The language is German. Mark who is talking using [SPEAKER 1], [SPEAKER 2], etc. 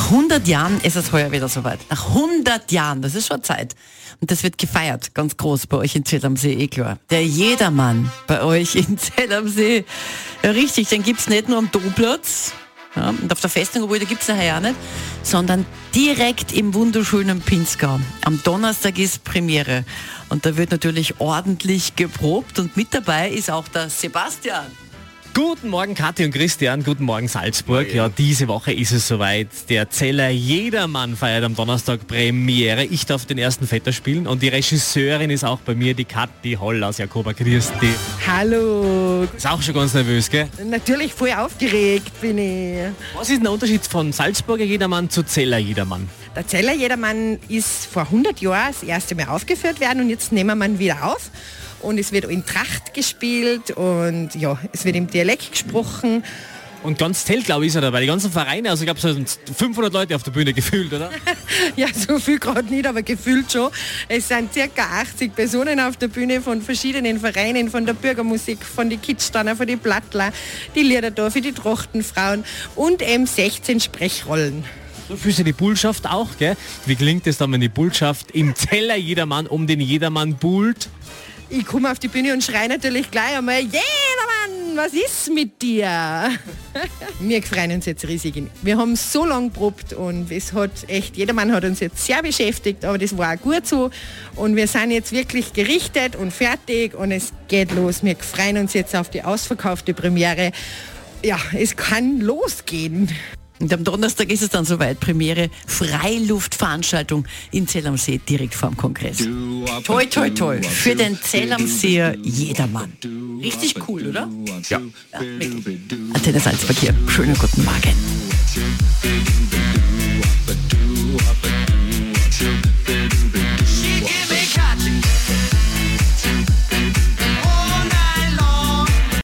[SPEAKER 1] 100 Jahren ist es heuer wieder soweit. Nach 100 Jahren, das ist schon Zeit. Und das wird gefeiert, ganz groß bei euch in Zell am See, eh klar. Der Jedermann bei euch in Zell am See. Ja, richtig, den gibt's nicht nur am Domplatz, ja, und auf der Festung, obwohl da gibt's ja ja nicht, sondern direkt im wunderschönen Pinzgau. Am Donnerstag ist Premiere. Und da wird natürlich ordentlich geprobt und mit dabei ist auch der Sebastian.
[SPEAKER 2] Guten Morgen Kathi und Christian, guten Morgen Salzburg. Ja, diese Woche ist es soweit. Der Zeller Jedermann feiert am Donnerstag Premiere. Ich darf den ersten Vetter spielen und die Regisseurin ist auch bei mir, die Kathi Holl aus Jakoba Christi.
[SPEAKER 3] Hallo.
[SPEAKER 2] Ist auch schon ganz nervös, gell?
[SPEAKER 3] Natürlich voll aufgeregt bin ich.
[SPEAKER 2] Was ist der Unterschied von Salzburger Jedermann zu Zeller Jedermann?
[SPEAKER 3] Der Zeller Jedermann ist vor 100 Jahren das erste Mal aufgeführt werden und jetzt nehmen wir ihn wieder auf und es wird in Tracht gespielt und ja, es wird im Dialekt gesprochen.
[SPEAKER 2] Und ganz Zelt, glaube ich, ist er dabei. Die ganzen Vereine, also ich glaube, so sind 500 Leute auf der Bühne gefühlt, oder?
[SPEAKER 3] ja, so viel gerade nicht, aber gefühlt schon. Es sind circa 80 Personen auf der Bühne von verschiedenen Vereinen, von der Bürgermusik, von den Kitschtanner, von den Blattler, die Liederdorf, die Trachtenfrauen und eben 16 Sprechrollen.
[SPEAKER 2] So fühlst du die Bullschaft auch, gell? Wie klingt es dann, wenn die Bullschaft im Zeller Jedermann um den Jedermann buhlt?
[SPEAKER 3] Ich komme auf die Bühne und schreie natürlich gleich einmal, jedermann, was ist mit dir? Wir freuen uns jetzt riesig. Wir haben so lange probt und es hat echt, jedermann hat uns jetzt sehr beschäftigt, aber das war auch gut so. Und wir sind jetzt wirklich gerichtet und fertig und es geht los. Wir freuen uns jetzt auf die ausverkaufte Premiere. Ja, es kann losgehen.
[SPEAKER 1] Und am Donnerstag ist es dann soweit, Premiere, Freiluftveranstaltung in Zell am See, direkt vor dem Kongress. Toi, toi, toi, für den Zell am Seer jedermann. Richtig cool, oder?
[SPEAKER 2] Ja.
[SPEAKER 1] ja Antenne Salzburg hier. Schönen guten Morgen.